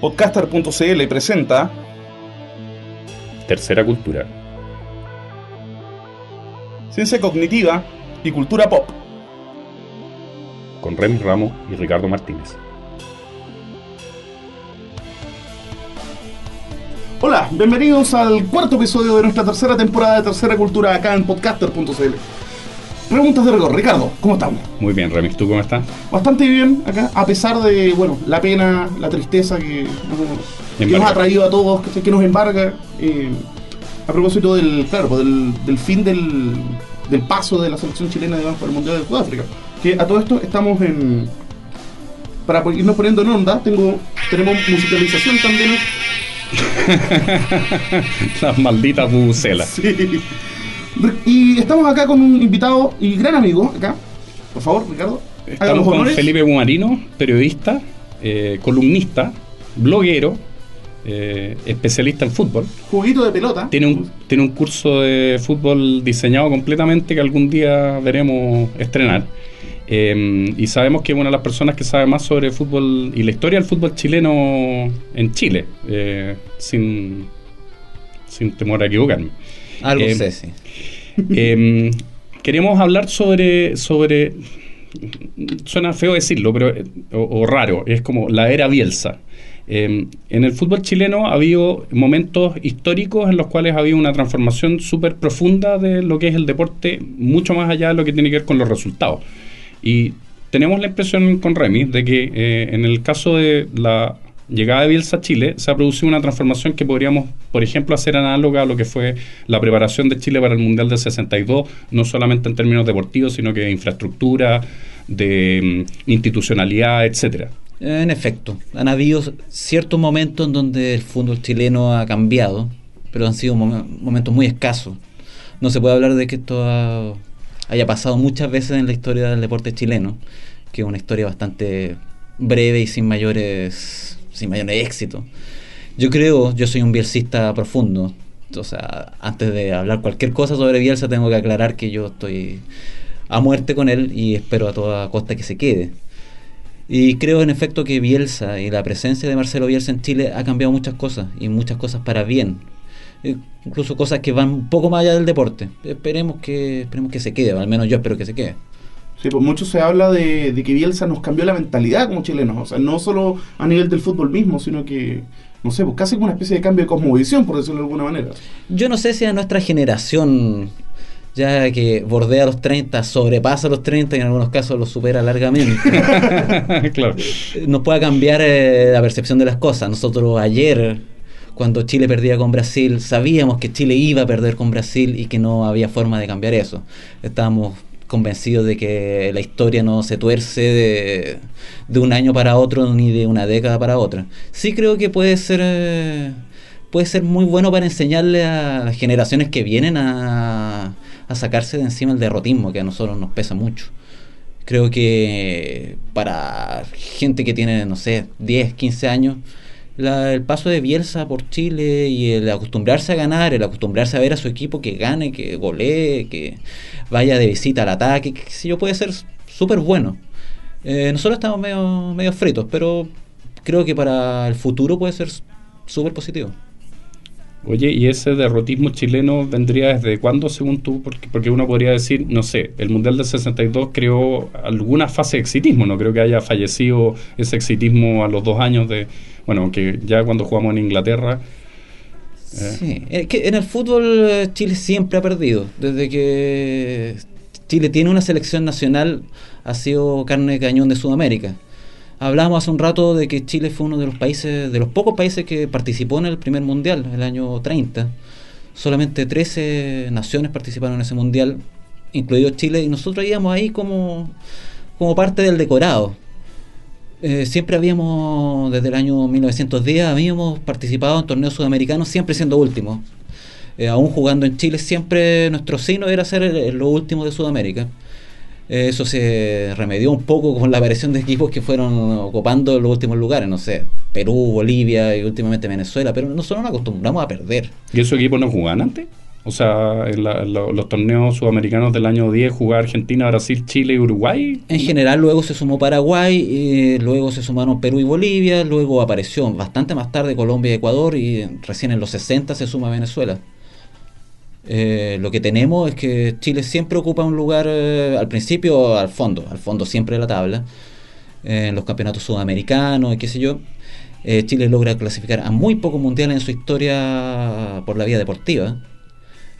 Podcaster.cl presenta Tercera Cultura. Ciencia Cognitiva y Cultura Pop. Con Remy Ramos y Ricardo Martínez. Hola, bienvenidos al cuarto episodio de nuestra tercera temporada de Tercera Cultura acá en Podcaster.cl. Preguntas de rigor. Ricardo, ¿cómo estamos? Muy bien, Remy, ¿tú cómo estás? Bastante bien acá, a pesar de, bueno, la pena, la tristeza que, que nos ha traído a todos, que, que nos embarga. eh, a propósito del, claro, pues del, del fin del, del paso de la selección chilena digamos, por el Mundial de Sudáfrica. Que a todo esto estamos en... Para irnos poniendo en onda, tengo, tenemos musicalización también. Las malditas bucelas. Sí. Y estamos acá con un invitado y gran amigo, acá. Por favor, Ricardo. Estamos con. Felipe Gumarino, periodista, eh, columnista, bloguero, eh, especialista en fútbol. Juguito de pelota. Tiene un, tiene un curso de fútbol diseñado completamente que algún día veremos estrenar. Eh, y sabemos que es una de las personas que sabe más sobre fútbol y la historia del fútbol chileno en Chile, sin, sin temor a equivocarme. Algo Eh, sé, sí. Eh, queremos hablar sobre, sobre. Suena feo decirlo, pero o, o raro. Es como la era Bielsa. Eh, en el fútbol chileno ha habido momentos históricos en los cuales ha habido una transformación súper profunda de lo que es el deporte, mucho más allá de lo que tiene que ver con los resultados. Y tenemos la impresión con Remy de que eh, en el caso de la llegada de Bielsa a Chile se ha producido una transformación que podríamos, por ejemplo, hacer análoga a lo que fue la preparación de Chile para el Mundial del 62, no solamente en términos deportivos, sino que de infraestructura, de mm, institucionalidad, etcétera. En efecto, han habido ciertos momentos en donde el fútbol chileno ha cambiado, pero han sido mom- momentos muy escasos. No se puede hablar de que esto ha- haya pasado muchas veces en la historia del deporte chileno, que es una historia bastante breve y sin mayores, sin mayores éxitos. Yo creo, yo soy un bielcista profundo, o sea, antes de hablar cualquier cosa sobre Bielsa tengo que aclarar que yo estoy a muerte con él y espero a toda costa que se quede. Y creo en efecto que Bielsa y la presencia de Marcelo Bielsa en Chile ha cambiado muchas cosas y muchas cosas para bien. Incluso cosas que van un poco más allá del deporte. Esperemos que, esperemos que se quede, al menos yo espero que se quede. Sí, pues mucho se habla de, de que Bielsa nos cambió la mentalidad como chilenos. O sea, no solo a nivel del fútbol mismo, sino que, no sé, pues casi como una especie de cambio de cosmovisión, por decirlo de alguna manera. Yo no sé si a nuestra generación, ya que bordea los 30, sobrepasa los 30 y en algunos casos los supera largamente, claro. nos pueda cambiar eh, la percepción de las cosas. Nosotros ayer, cuando Chile perdía con Brasil, sabíamos que Chile iba a perder con Brasil y que no había forma de cambiar eso. Estábamos convencidos de que la historia no se tuerce de, de un año para otro ni de una década para otra. Sí creo que puede ser eh, puede ser muy bueno para enseñarle a las generaciones que vienen a, a sacarse de encima el derrotismo que a nosotros nos pesa mucho. Creo que para gente que tiene, no sé, 10, 15 años, la- el paso de Bielsa por Chile y el acostumbrarse a ganar, el acostumbrarse a ver a su equipo que gane, que golee, que vaya de visita al ataque, que si yo puede ser súper bueno. Eh, nosotros estamos medio, medio fritos, pero creo que para el futuro puede ser súper positivo. Oye, ¿y ese derrotismo chileno vendría desde cuándo, según tú? Porque, porque uno podría decir, no sé, el Mundial del 62 creó alguna fase de exitismo, no creo que haya fallecido ese exitismo a los dos años de, bueno, aunque ya cuando jugamos en Inglaterra, Eh. Sí, es que en el fútbol eh, Chile siempre ha perdido. Desde que Chile tiene una selección nacional, ha sido carne de cañón de Sudamérica. Hablábamos hace un rato de que Chile fue uno de los países, de los pocos países que participó en el primer mundial, el año 30. Solamente 13 naciones participaron en ese mundial, incluido Chile, y nosotros íbamos ahí como, como parte del decorado. Eh, siempre habíamos, desde el año 1910, habíamos participado en torneos sudamericanos, siempre siendo últimos. Eh, aún jugando en Chile, siempre nuestro signo era ser el- lo último de Sudamérica. Eh, eso se remedió un poco con la aparición de equipos que fueron ocupando los últimos lugares, no sé, Perú, Bolivia y últimamente Venezuela, pero nosotros nos acostumbramos a perder. ¿y esos equipos no jugaban antes? O sea, en, los torneos sudamericanos del año 10 jugaba Argentina, Brasil, Chile y Uruguay. En general luego se sumó Paraguay, eh, luego se sumaron Perú y Bolivia, luego apareció bastante más tarde Colombia y Ecuador y recién en los 60 se suma Venezuela. Eh, lo que tenemos es que Chile siempre ocupa un lugar eh, al principio al fondo, al fondo siempre de la tabla, en los campeonatos sudamericanos y qué sé yo. Chile logra clasificar a muy pocos mundiales en su historia por la vía deportiva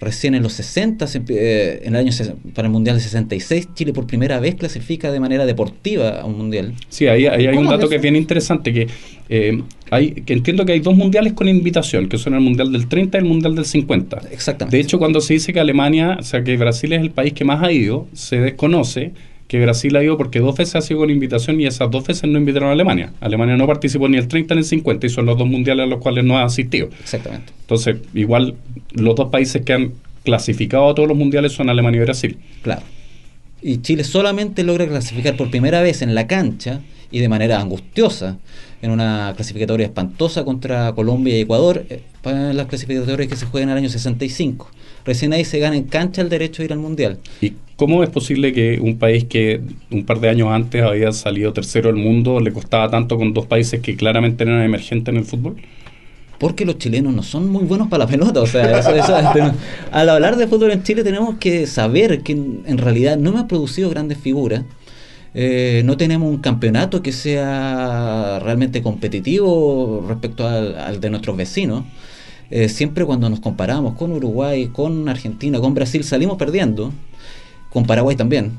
Recién en los 60, eh, en el año para el Mundial de 66, Chile por primera vez clasifica de manera deportiva a un Mundial. Sí, ahí, hay un dato que es bien interesante, que, eh, hay, que entiendo que hay dos mundiales con invitación, que son el Mundial del 30 y el Mundial del 50. Exactamente. De hecho, cuando se dice que Alemania, o sea, que Brasil es el país que más ha ido, se desconoce que Brasil ha ido porque dos veces ha sido con invitación y esas dos veces no invitaron a Alemania. Alemania no participó ni el 30 ni el 50 y son los dos mundiales a los cuales no ha asistido. Exactamente. Entonces, igual los dos países que han clasificado a todos los mundiales son Alemania y Brasil. Claro. Y Chile solamente logra clasificar por primera vez en la cancha y de manera angustiosa en una clasificatoria espantosa contra Colombia y Ecuador, eh, para las clasificatorias que se juegan en el año 65. Recién ahí se gana en cancha el derecho a ir al Mundial. ¿Y cómo es posible que un país que un par de años antes había salido tercero del mundo le costaba tanto con dos países que claramente eran emergentes en el fútbol? Porque los chilenos no son muy buenos para la pelota. O sea, al hablar de fútbol en Chile tenemos que saber que en realidad no hemos producido grandes figuras. Eh, no tenemos un campeonato que sea realmente competitivo respecto al, de nuestros vecinos. Eh, siempre cuando nos comparamos con Uruguay, con Argentina, con Brasil, salimos perdiendo, con Paraguay también.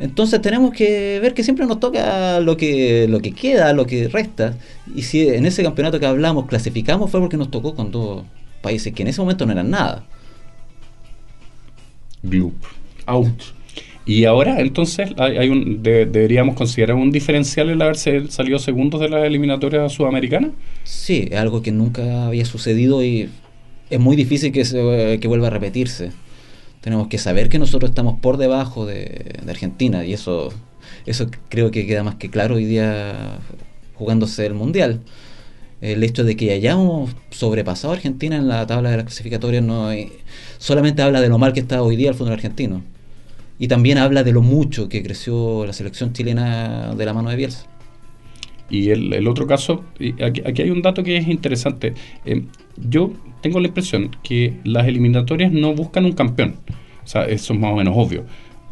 Entonces tenemos que ver que siempre nos toca lo que, lo que queda, lo que resta. Y si en ese campeonato que hablamos clasificamos fue porque nos tocó con dos países que en ese momento no eran nada. Gloop. Out. Y ahora, entonces, hay, un, deberíamos considerar un diferencial el haberse salido segundos de la eliminatoria sudamericana. Sí, es algo que nunca había sucedido y es muy difícil que, se, que vuelva a repetirse. Tenemos que saber que nosotros estamos por debajo de, Argentina y eso, eso creo que queda más que claro hoy día jugándose el Mundial. El hecho de que hayamos sobrepasado a Argentina en la tabla de las clasificatorias no solamente habla de lo mal que está hoy día el fútbol argentino y también habla de lo mucho que creció la selección chilena de la mano de Bielsa. Y el, otro caso, aquí, aquí, hay un dato que es interesante. Eh, yo tengo la impresión que las eliminatorias no buscan un campeón. O sea, eso es más o menos obvio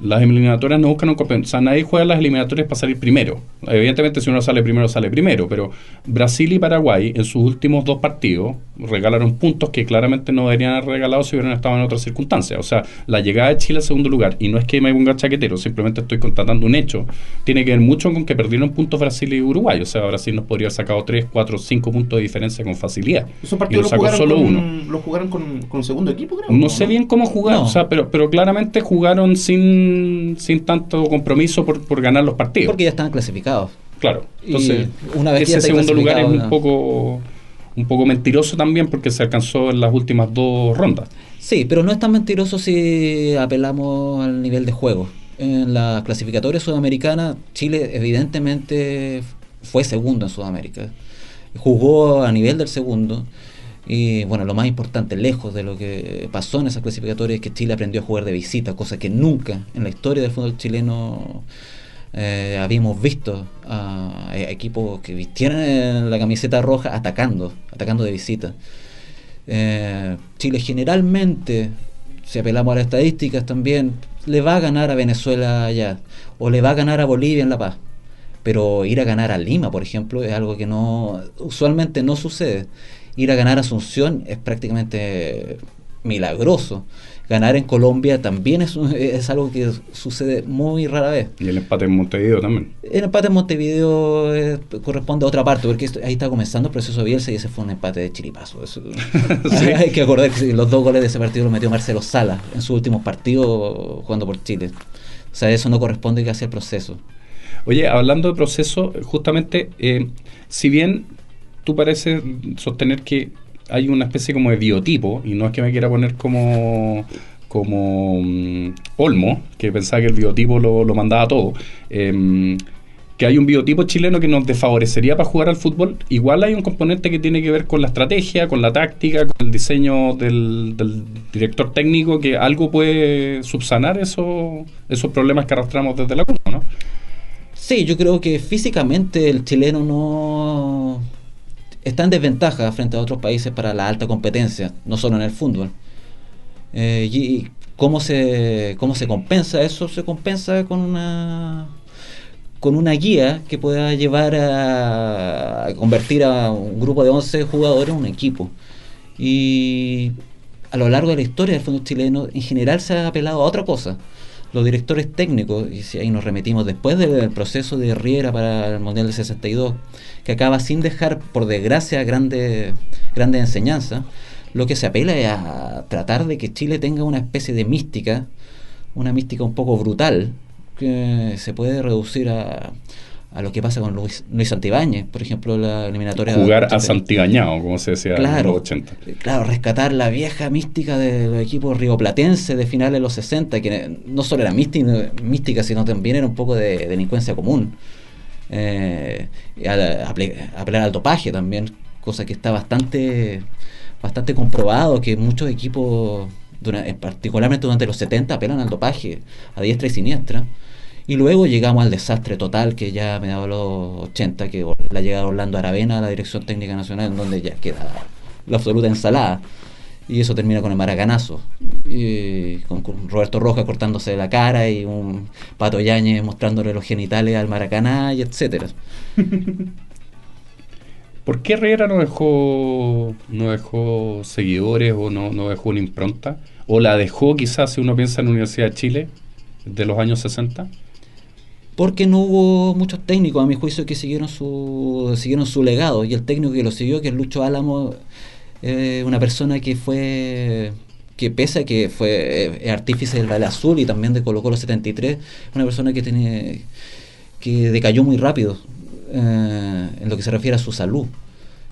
las eliminatorias no buscan un campeón. O sea, nadie juega las eliminatorias para salir primero. Evidentemente, si uno sale primero, sale primero. Pero Brasil y Paraguay, en sus últimos dos partidos, regalaron puntos que claramente no deberían haber regalado si hubieran estado en otras circunstancias. O sea, la llegada de Chile al segundo lugar, y no es que me ponga chaquetero, simplemente estoy constatando un hecho, tiene que ver mucho con que perdieron puntos Brasil y Uruguay. O sea, Brasil nos podría haber sacado 3, 4, 5 puntos de diferencia con facilidad. Esos partidos lo solo con, uno. ¿Los jugaron con, con segundo equipo, creo? No, sé bien cómo jugar, o sea, pero, pero claramente jugaron sin sin, tanto compromiso por, por ganar los partidos. Porque ya estaban clasificados. Claro. Entonces, una vez ese segundo lugar es un poco un poco mentiroso también porque se alcanzó en las últimas dos rondas. Sí, pero no es tan mentiroso si apelamos al nivel de juego. En la clasificatoria sudamericana, Chile evidentemente fue segundo en Sudamérica. Jugó a nivel del segundo. Y bueno, lo más importante, lejos de lo que pasó en esa clasificatoria, es que Chile aprendió a jugar de visita, cosa que nunca en la historia del fútbol chileno eh, habíamos visto a, equipos que vistieran la camiseta roja atacando, atacando de visita. Eh, Chile generalmente, si apelamos a las estadísticas también, le va a ganar a Venezuela allá, o le va a ganar a Bolivia en La Paz. Pero ir a ganar a Lima, por ejemplo, es algo que no usualmente no sucede ir a ganar Asunción es prácticamente milagroso. Ganar en Colombia también es, es algo que sucede muy rara vez. Y el empate en Montevideo también. El empate en Montevideo eh, corresponde a otra parte, porque ahí está comenzando el proceso Bielsa y ese fue un empate de chiripazo. Hay que acordar que los dos goles de ese partido los metió Marcelo Sala en su último partido jugando por Chile. O sea, eso no corresponde casi al proceso. Oye, hablando de proceso, justamente, eh, si bien tú pareces sostener que hay una especie como de biotipo, y no es que me quiera poner como como mm, Olmo, que pensaba que el biotipo lo, mandaba todo. Em, que hay un biotipo chileno que nos desfavorecería para jugar al fútbol, igual hay un componente que tiene que ver con la estrategia, con la táctica, con el diseño del, director técnico, que algo puede subsanar eso, esos problemas que arrastramos desde la Copa, ¿no? Sí, yo creo que físicamente el chileno no está en desventaja frente a otros países para la alta competencia, no solo en el fútbol. Eh, y cómo se, cómo se compensa eso, se compensa con una con una guía que pueda llevar a, convertir a un grupo de 11 jugadores en un equipo. Y a lo largo de la historia del fútbol chileno, en general se ha apelado a otra cosa. Los directores técnicos, y si ahí nos remitimos después del proceso de Riera para el Mundial del 62, que acaba sin dejar, por desgracia, grandes grande enseñanzas, lo que se apela es a tratar de que Chile tenga una especie de mística, una mística un poco brutal, que se puede reducir a, a lo que pasa con Luis, Luis Santibáñez, por ejemplo, la eliminatoria. Jugar a Santibañado, como se decía claro, en los 80. Claro, rescatar la vieja mística de los equipos rioplatenses de finales de los 60, que no solo era mística, mística sino también era un poco de delincuencia común. Eh, apelar al topaje también, cosa que está bastante, bastante comprobado, que muchos equipos, particularmente durante los 70, apelan al dopaje a diestra y siniestra. Y luego llegamos al desastre total que ya me daba los 80, que la llegada de Orlando Aravena a la Dirección Técnica Nacional, donde ya queda la absoluta ensalada. Y eso termina con el maracanazo. Con, Roberto Rojas cortándose la cara y un Pato Yañez mostrándole los genitales al maracaná y etcétera. ¿Por qué Herrera no dejó, no dejó seguidores o no, no dejó una impronta? ¿O la dejó quizás si uno piensa en la Universidad de Chile de los años 60? Porque no hubo muchos técnicos, a mi juicio, que siguieron su, siguieron su legado. Y el técnico que lo siguió, que es Lucho Álamo, eh, una persona que fue que pese a que fue eh, artífice del Valle Azul y también de Colo Colo 73, una persona que tiene que decayó muy rápido eh, en lo que se refiere a su salud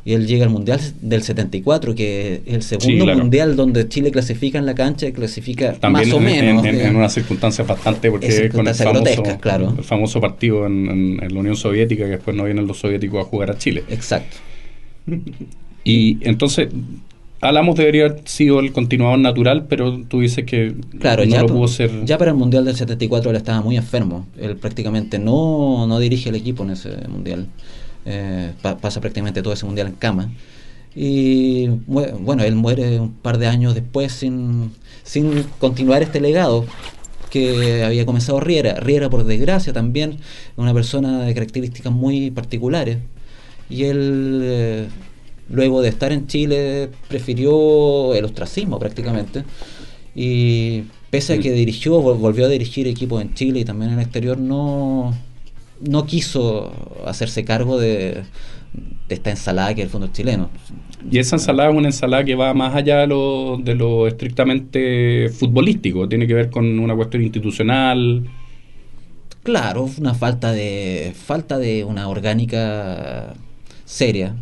y él llega al Mundial del 74, que es el segundo Mundial donde Chile clasifica en la cancha, clasifica más o menos. En, en, unas circunstancias bastante, porque con el famoso, claro. el famoso partido en, la Unión Soviética, que después no vienen los soviéticos a jugar a Chile. Exacto. Y entonces, Álamos debería haber sido el continuador natural, pero tú dices que claro, no ya, lo pudo ser. Ya para el Mundial del 74 él estaba muy enfermo. Él prácticamente no, no dirige el equipo en ese Mundial. Eh, pasa prácticamente todo ese mundial en cama. Y bueno, él muere un par de años después sin, sin continuar este legado que había comenzado Riera. Riera, por desgracia, también una persona de características muy particulares. Y él, eh, luego de estar en Chile, prefirió el ostracismo prácticamente. Y pese a que dirigió, volvió a dirigir equipos en Chile y también en el exterior, no, no quiso hacerse cargo de, esta ensalada que es el fondo chileno. Y esa ensalada es una ensalada que va más allá de lo, de lo estrictamente futbolístico, tiene que ver con una cuestión institucional. Claro, una falta de falta de una orgánica seria.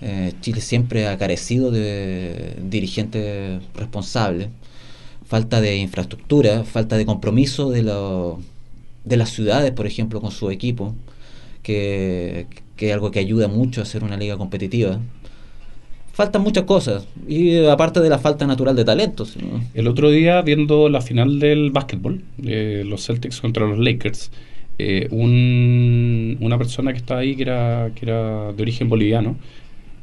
Eh, Chile siempre ha carecido de dirigentes responsables. Falta de infraestructura, falta de compromiso de los de las ciudades, por ejemplo, con su equipo, que, que, es algo que ayuda mucho a hacer una liga competitiva. Faltan muchas cosas, y aparte de la falta natural de talentos. El otro día, viendo la final del básquetbol, eh, los Celtics contra los Lakers, eh, un, una persona que estaba ahí, que era, que era de origen boliviano,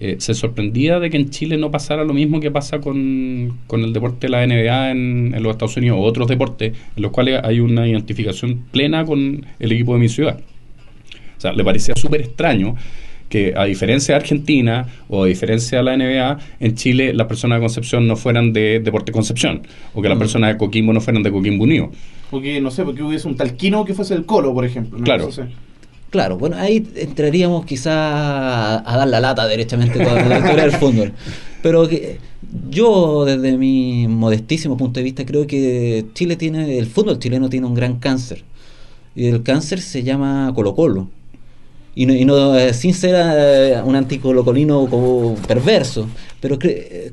eh, se sorprendía de que en Chile no pasara lo mismo que pasa con, el deporte de la NBA en, los Estados Unidos o otros deportes en los cuales hay una identificación plena con el equipo de mi ciudad. O sea, le parecía súper extraño que a diferencia de Argentina o a diferencia de la NBA, en Chile las personas de Concepción no fueran de Deporte Concepción o que las mm. personas de Coquimbo no fueran de Coquimbo Unido. Porque, no sé, porque hubiese un talquino que fuese el Colo, por ejemplo. Claro. Claro, bueno, ahí entraríamos quizá a, dar la lata derechamente toda la historia del fútbol. Pero yo, desde mi modestísimo punto de vista, creo que Chile tiene, el fútbol chileno tiene un gran cáncer. Y el cáncer se llama Colo Colo. Y no, eh, sin ser eh, un anticolocolino como perverso, pero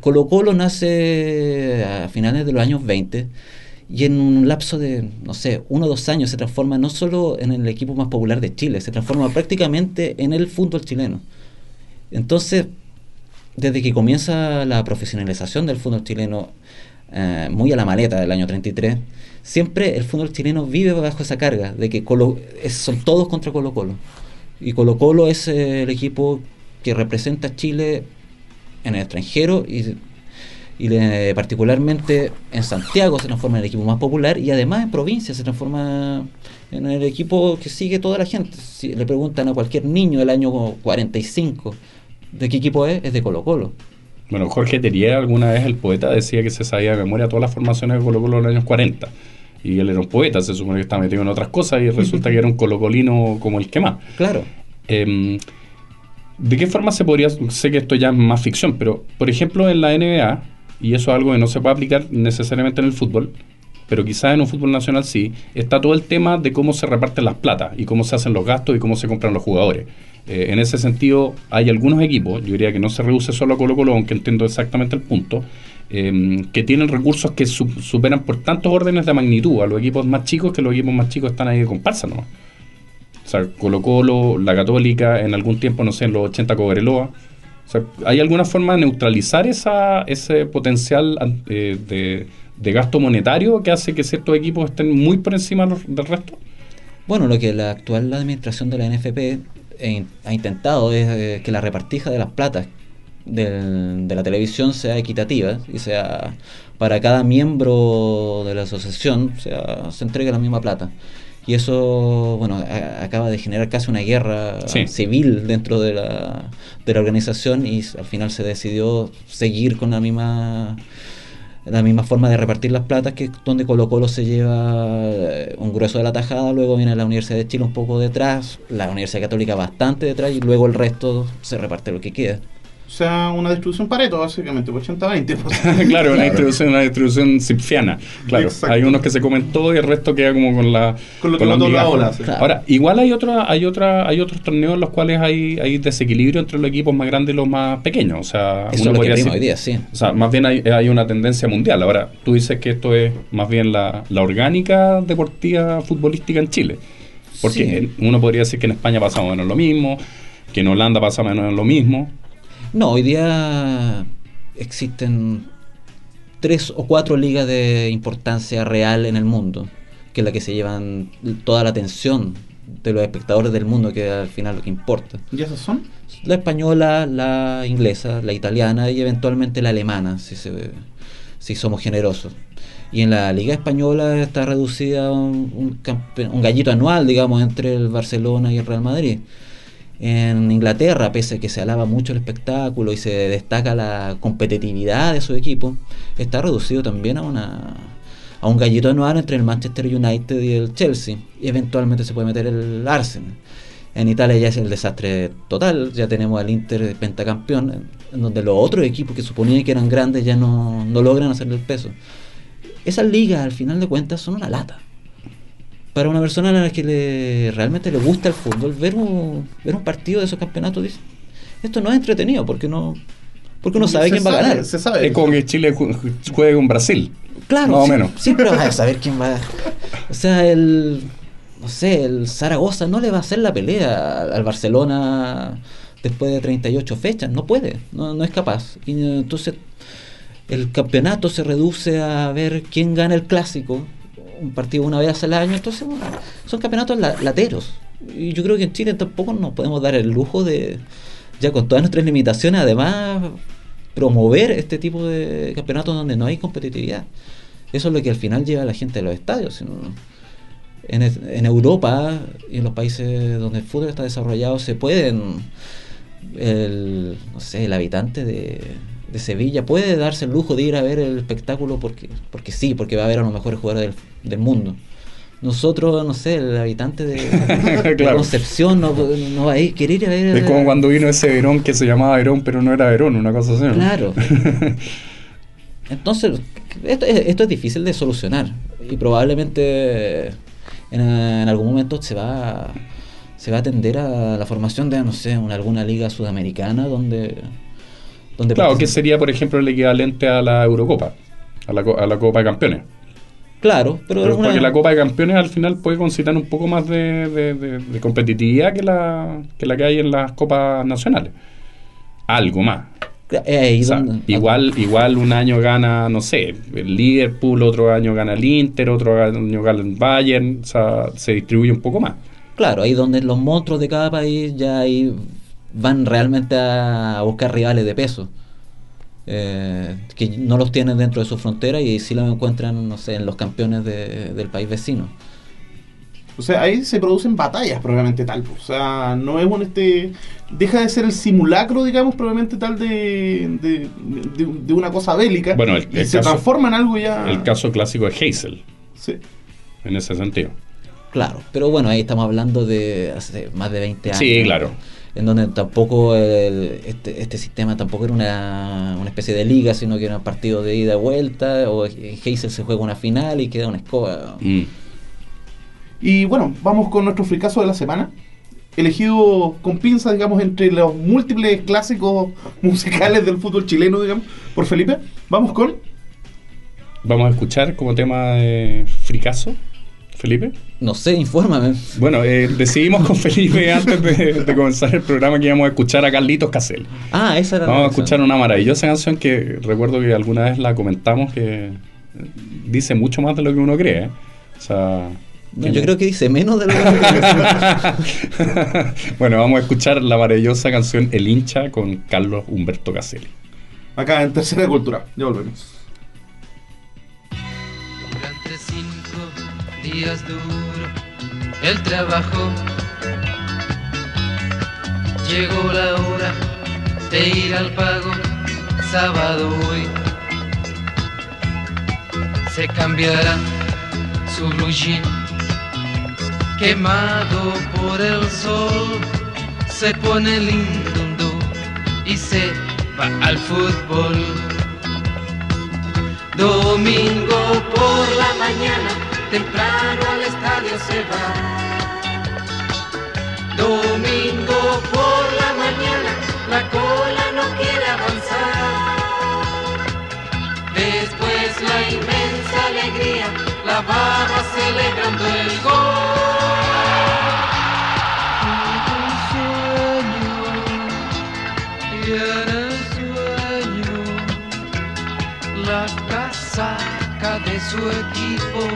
Colo Colo nace a finales de los años 20 y en un lapso de, no sé, uno o dos años se transforma no solo en el equipo más popular de Chile, se transforma prácticamente en el fútbol chileno. Entonces, desde que comienza la profesionalización del fútbol chileno, eh, muy a la maleta del año 33, siempre el fútbol chileno vive bajo esa carga de que son todos contra Colo Colo. Y Colo Colo es el equipo que representa a Chile en el extranjero y y particularmente en Santiago se transforma en el equipo más popular y además en provincia se transforma en el equipo que sigue toda la gente. Si le preguntan a cualquier niño del año 45 de qué equipo es, es de Colo Colo. Bueno, Jorge Terier, alguna vez el poeta, decía que se sabía de memoria todas las formaciones de Colo Colo en los años 40. Y él era un poeta, se supone que estaba metido en otras cosas y resulta que era un colocolino como el que más. Claro. Em, ¿De qué forma se podría, sé que esto ya es más ficción, pero por ejemplo en la NBA, y eso es algo que no se puede aplicar necesariamente en el fútbol, pero quizás en un fútbol nacional sí, está todo el tema de cómo se reparten las platas y cómo se hacen los gastos y cómo se compran los jugadores. Eh, en ese sentido, hay algunos equipos, yo diría que no se reduce solo a Colo Colo, aunque entiendo exactamente el punto, eh, que tienen recursos que superan por tantos órdenes de magnitud a los equipos más chicos que los equipos más chicos están ahí de comparsa ¿no? O sea, Colo Colo, la Católica, en algún tiempo, no sé, en los 80 Cobreloa, ¿Hay alguna forma de neutralizar esa, ese potencial eh, de, gasto monetario que hace que ciertos equipos estén muy por encima del resto? Bueno, lo que la actual administración de la NFP eh, ha intentado es eh, que la repartija de las platas de la televisión sea equitativa y sea para cada miembro de la asociación sea, se entregue la misma plata y eso, bueno, acaba de generar casi una guerra civil dentro de la, de la organización y al final se decidió seguir con la misma la misma forma de repartir las platas que donde Colo Colo se lleva eh, un grueso de la tajada, luego viene la Universidad de Chile un poco detrás, la Universidad Católica bastante detrás y luego el resto se reparte lo que queda. O sea, una distribución Pareto, básicamente, 80-20. claro, una distribución, una distribución cipfiana. Claro, hay unos que se comen todo y el resto queda como con la con lo que no la ola. Ahora, igual hay otra, hay otra, hay otros torneos en los cuales hay, hay desequilibrio entre los equipos más grandes y los más pequeños. O sea, Eso uno es lo que hoy día, sí. O sea, más bien hay, hay, una tendencia mundial. Ahora, tú dices que esto es más bien la, la orgánica deportiva futbolística en Chile. Porque uno podría decir que en España pasa menos lo mismo, que en Holanda pasa menos lo mismo. No, hoy día existen tres o cuatro ligas de importancia real en el mundo, que es la que se llevan toda la atención de los espectadores del mundo, que al final lo que importa. ¿Y esas son? La española, la inglesa, la italiana y eventualmente la alemana, si, si somos generosos. Y en la Liga Española está reducida un, un gallito anual, digamos, entre el Barcelona y el Real Madrid. En Inglaterra, pese a que se alaba mucho el espectáculo y se destaca la competitividad de su equipo, está reducido también a una a un gallito anual entre el Manchester United y el Chelsea. Y eventualmente se puede meter el Arsenal. En Italia ya es el desastre total, ya tenemos al Inter pentacampeón, en donde los otros equipos que suponían que eran grandes ya no, no logran hacerle el peso. Esas ligas, al final de cuentas, son una lata para una persona a la que le, realmente le gusta el fútbol, ver un, ver un partido de esos campeonatos, dice, esto no es entretenido porque no porque uno sabe quién va a ganar. Se sabe. Es como que Chile juegue con Brasil. Claro. Más o menos. Siempre vas a saber quién va. O sea, el. No sé, el Zaragoza no le va a hacer la pelea al Barcelona después de 38 fechas. No puede. No, no es capaz. Y entonces, el campeonato se reduce a ver quién gana el clásico un partido una vez al año, entonces son campeonatos lateros. Y yo creo que en Chile tampoco nos podemos dar el lujo de, ya con todas nuestras limitaciones, además promover este tipo de campeonatos donde no hay competitividad. Eso es lo que al final lleva a la gente a los estadios. En, en Europa y en los países donde el fútbol está desarrollado se pueden, el, no sé, el habitante de, de Sevilla puede darse el lujo de ir a ver el espectáculo porque, porque sí, porque va a ver a los mejores jugadores del, mundo. Nosotros, no sé, el habitante de, Concepción no, no, va a ir, querer ir a ver. Es como cuando vino ese Verón que se llamaba Verón, pero no era Verón, una cosa así. Claro. Entonces, esto, esto es difícil de solucionar y probablemente en, en algún momento se va, se va a atender a la formación de, no sé, alguna liga sudamericana donde claro, que sería, por ejemplo, el equivalente a la Eurocopa, a la, a la Copa de Campeones. Claro, pero, Pero una- porque la Copa de Campeones al final puede concitar un poco más de, de- de- de competitividad que la, que la que hay en las Copas Nacionales. Algo más. eh, ahí O sea, donde- igual, igual un año gana, no sé, el Liverpool, otro año gana el Inter, otro año gana el Bayern, o sea, se distribuye un poco más. Claro, ahí donde los monstruos de cada país ya ahí van realmente a buscar rivales de peso. eh, que no los tienen dentro de su frontera y sí los encuentran, no sé, en los campeones de- del país vecino. O sea, ahí se producen batallas probablemente tal. O sea, no es un este. Deja de ser el simulacro, digamos, probablemente tal de, de, de- de una cosa bélica. Bueno, el- y el se caso- transforma en algo ya. El caso clásico de Hazel, Sí. en ese sentido. Claro, pero bueno, ahí estamos hablando de hace más de 20 años. Sí, claro. En donde tampoco el- este, este sistema tampoco era una, una especie de liga, sino que era un partido de ida y vuelta, o Hazel se juega una final y queda una escoba. Mm. Y bueno, vamos con nuestro fricazo de la semana. Elegido con pinzas, digamos, entre los múltiples clásicos musicales del fútbol chileno, digamos, por Felipe. Vamos con. Vamos a escuchar como tema de fricazo, Felipe. No sé, infórmame. Bueno, eh, decidimos con Felipe antes de, de comenzar el programa que íbamos a escuchar a Carlitos Casel. Ah, esa era la Vamos a escuchar una maravillosa canción que recuerdo que alguna vez la comentamos que dice mucho más de lo que uno cree. ¿eh? O sea, No, yo creo que dice menos de lo que bueno, vamos a escuchar la maravillosa canción El hincha con Carlos Humberto Caselli. Acá en Tercera Cultura. Ya volvemos. Días duro el trabajo. Llegó la hora de ir al pago, sábado hoy. Se cambiará su blue jean, quemado por el sol. Se pone lindo y se va al fútbol. Domingo por la mañana, temprano al estadio se va. Domingo por la mañana, la cola no quiere avanzar. Después la inmensa alegría, la barra celebrando el gol. De su equipo,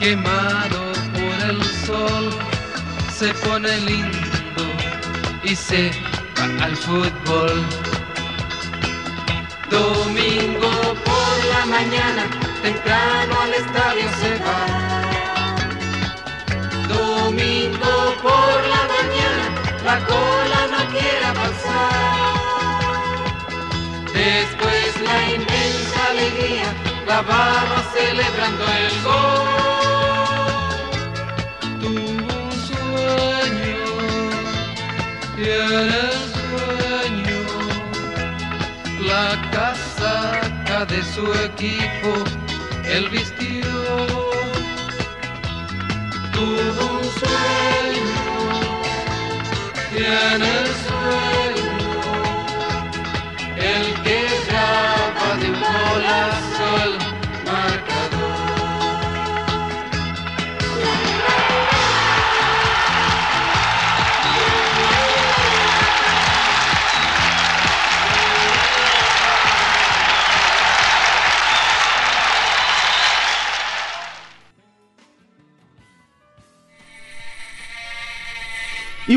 quemado por el sol. Se pone lindo y se va al fútbol. Domingo por la mañana, temprano al estadio se va. Domingo por la mañana, la cola no quiere avanzar. Después la inmensa alegría, la barra celebrando el gol. El sueño la casaca de su equipo, él vistió. Tuvo un sueño, el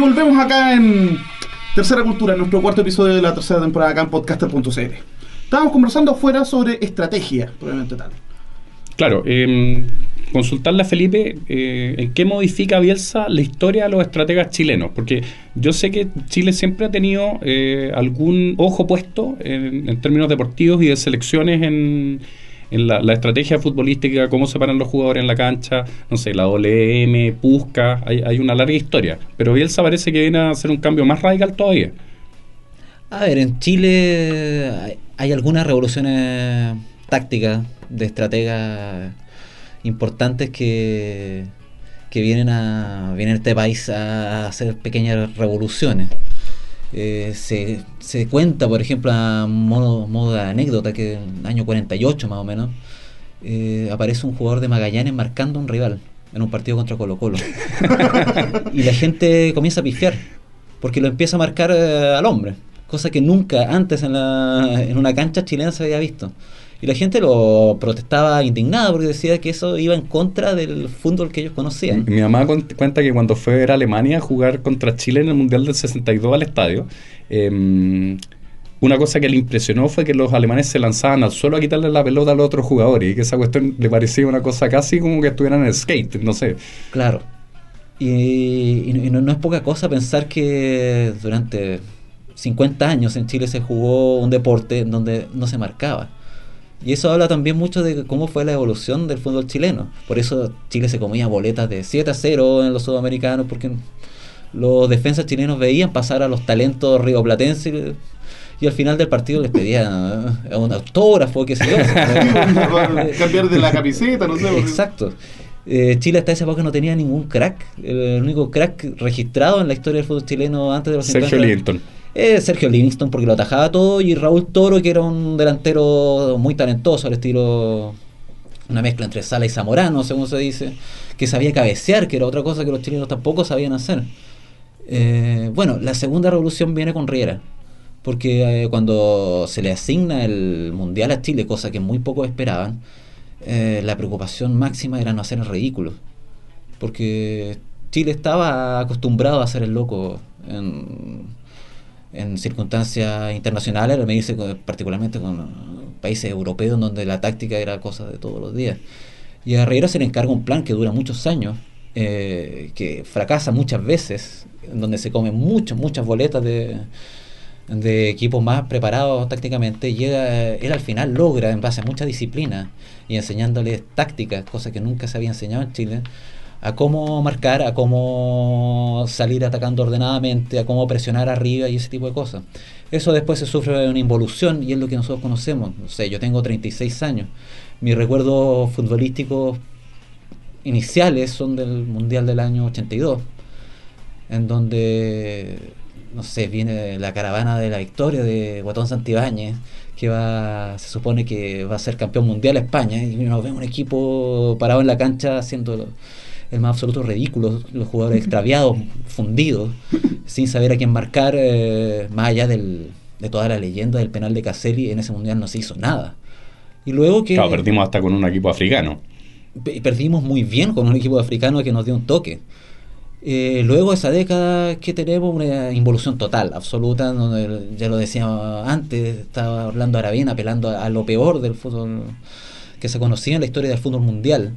volvemos acá en Tercera Cultura, nuestro cuarto episodio de la tercera temporada acá en podcaster.cl. Estábamos conversando afuera sobre estrategia, probablemente tal. Claro, eh, consultarle a Felipe eh, en qué modifica Bielsa la historia de los estrategas chilenos, porque yo sé que Chile siempre ha tenido eh, algún ojo puesto en, términos deportivos y de selecciones en, la, estrategia futbolística, cómo se paran los jugadores en la cancha, no sé, la OLM, Pusca, hay, una larga historia, pero Bielsa parece que viene a hacer un cambio más radical todavía. A ver, en Chile hay, hay algunas revoluciones tácticas de estrategas importantes que, que vienen a vienen a este país a hacer pequeñas revoluciones. Eh, se, se, cuenta, por ejemplo, a modo, modo de anécdota, que en el año 48 más o menos, eh, aparece un jugador de Magallanes marcando a un rival en un partido contra Colo Colo. y la gente comienza a pifiar, porque lo empieza a marcar eh, al hombre, cosa que nunca antes en, la, en una cancha chilena se había visto. Y la gente lo protestaba indignada porque decía que eso iba en contra del fútbol que ellos conocían. Mi, mamá cuenta que cuando fue a ver a Alemania a jugar contra Chile en el Mundial del 62 al estadio, em, una cosa que le impresionó fue que los alemanes se lanzaban al suelo a quitarle la pelota a los otros jugadores y que esa cuestión le parecía una cosa casi como que estuvieran en el skate, no sé. Claro. Y, no, es poca cosa pensar que durante 50 años en Chile se jugó un deporte en donde no se marcaba. Y eso habla también mucho de cómo fue la evolución del fútbol chileno. Por eso Chile se comía boletas de 7 a 0 en los sudamericanos, porque los defensas chilenos veían pasar a los talentos rioplatenses y al final del partido les pedían eh, un autógrafo, qué sé yo. Cambiar de la camiseta, no sé. Exacto. Eh, Chile hasta esa época no tenía ningún crack. El único crack registrado en la historia del fútbol chileno antes de los Sergio Linton eh, Sergio Livingston porque lo atajaba todo y Raúl Toro que era un delantero muy talentoso al estilo una mezcla entre Sala y Zamorano según se dice que sabía cabecear que era otra cosa que los chilenos tampoco sabían hacer. Eh, bueno la segunda revolución viene con Riera porque eh, cuando se le asigna el mundial a Chile cosa que muy pocos esperaban eh, la preocupación máxima era no hacer el ridículo porque Chile estaba acostumbrado a hacer el loco en en circunstancias internacionales, medirse particularmente con países europeos donde la táctica era cosa de todos los días. Y a Herrera se le encarga un plan que dura muchos años, eh, que fracasa muchas veces, donde se comen muchas, muchas boletas de, de equipos más preparados tácticamente, llega, él al final logra, en base a mucha disciplina y enseñándoles tácticas, cosas que nunca se había enseñado en Chile, a cómo marcar, a cómo salir atacando ordenadamente, a cómo presionar arriba y ese tipo de cosas. Eso después se sufre una involución y es lo que nosotros conocemos. No sé, yo tengo 36 años. Mis recuerdos futbolísticos iniciales son del Mundial del año 82, en donde, no sé, viene la caravana de la victoria de Guatón Santibáñez, que va, se supone que va a ser campeón mundial España, y nos ve un equipo parado en la cancha haciendo el más absoluto ridículo, los jugadores extraviados, fundidos, sin saber a quién marcar, eh, más allá del, de toda la leyenda del penal de Caselli, en ese mundial no se hizo nada. Y luego que... Claro, perdimos hasta con un equipo africano. Perdimos muy bien con un equipo africano que nos dio un toque. Eh, luego esa década que tenemos una involución total, absoluta, donde ya lo decía antes, estaba hablando bien apelando a, a, lo peor del fútbol que se conocía en la historia del fútbol mundial